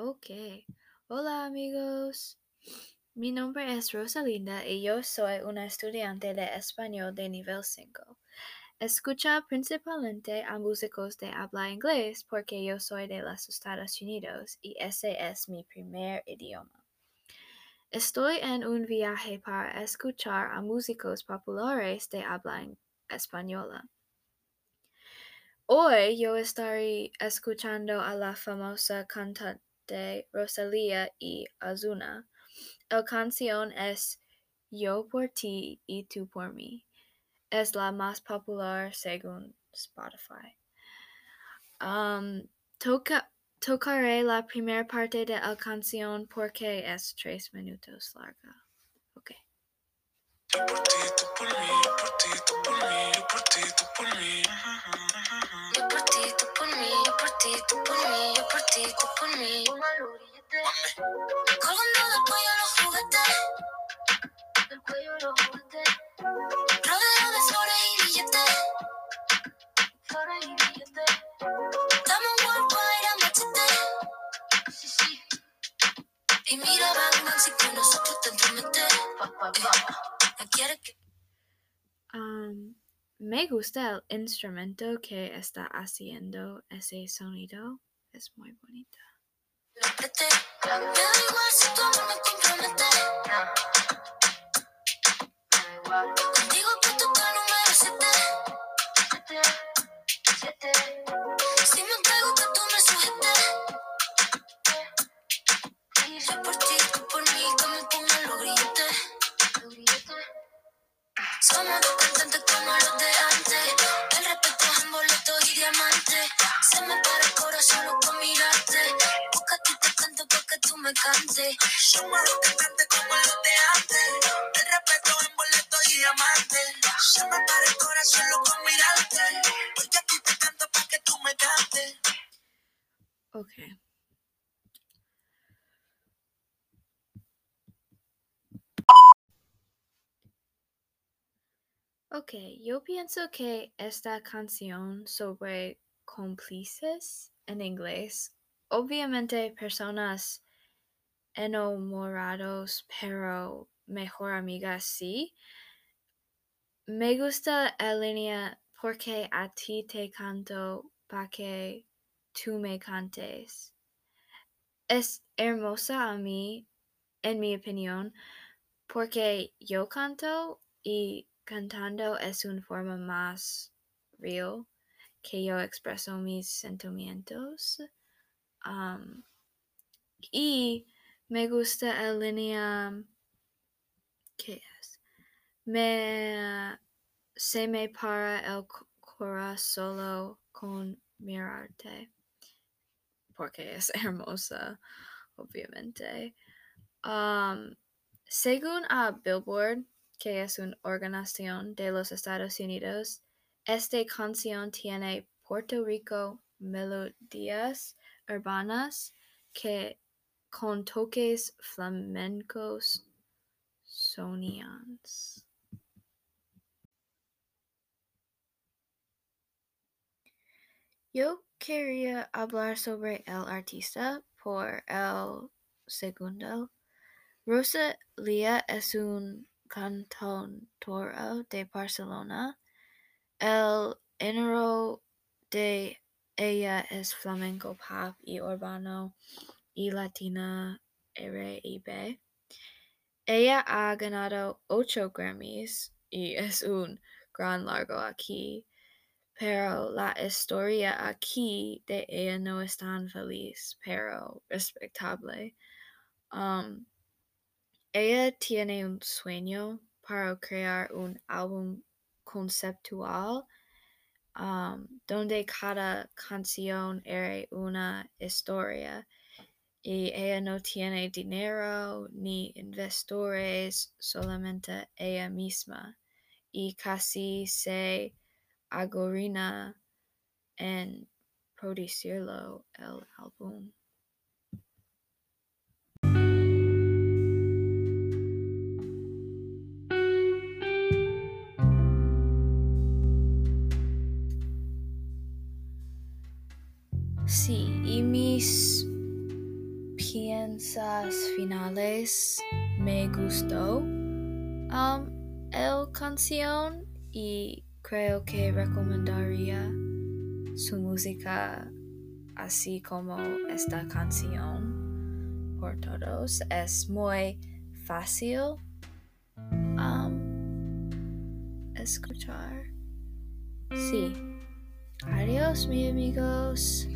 Ok. Hola amigos. Mi nombre es Rosalinda y yo soy una estudiante de español de nivel 5. Escucha principalmente a músicos de habla inglés porque yo soy de los Estados Unidos y ese es mi primer idioma. Estoy en un viaje para escuchar a músicos populares de habla española. Hoy yo estaré escuchando a la famosa cantante Rosalía y Azuna. La canción es Yo por ti y tú por mí. Es la más popular según Spotify. Um, toca, tocaré la primera parte de la canción porque es tres minutos larga. Ok. Tú por mí. Colgando del cuello los juguetes, del cuello los juguetes. Rodeado de flores y billetes, flores y billetes. Dame un worldwide a machete, sí, sí. Y mira, Batman, si con nosotros te entrometes. No quiere que Um, me gusta el instrumento que está haciendo ese sonido. Es muy bonita. Porque tú me los cantantes como los de antes. El respeto en boleto y diamante. Se me para el corazón solo con mirarte. Porque aquí te canto para que tú me cantes. Ok. Ok, yo pienso que esta canción sobre cómplices en inglés, obviamente personas enamorados, pero mejor amigas sí. Me gusta la línea porque a ti te canto para que tú me cantes. Es hermosa a mí, en mi opinión, porque yo canto y cantando es una forma más real que yo expreso mis sentimientos. Y me gusta la línea ¿qué es? Me se me para el co- corazón solo con mirarte porque es hermosa, obviamente. Um, según a Billboard, que es una organización de los Estados Unidos, esta canción tiene Puerto Rico melodías urbanas que con toques flamencos sonians. Yo quería hablar sobre el artista por el segundo. Rosalía es un cantautora de Barcelona. El género de ella es flamenco pop y urbano y latina R&B. Ella ha ganado ocho Grammys y es un gran largo aquí, pero la historia aquí de ella no es tan feliz, pero respetable. Um, ella tiene un sueño para crear un álbum conceptual um, donde cada canción era una historia y ella no tiene dinero ni inversores, solamente ella misma y casi se agorina en producirlo el álbum. Sí, y mis piensas finales me gustó um, el canción y creo que recomendaría su música así como esta canción por todos. Es muy fácil um, escuchar. Sí. Adiós mi amigos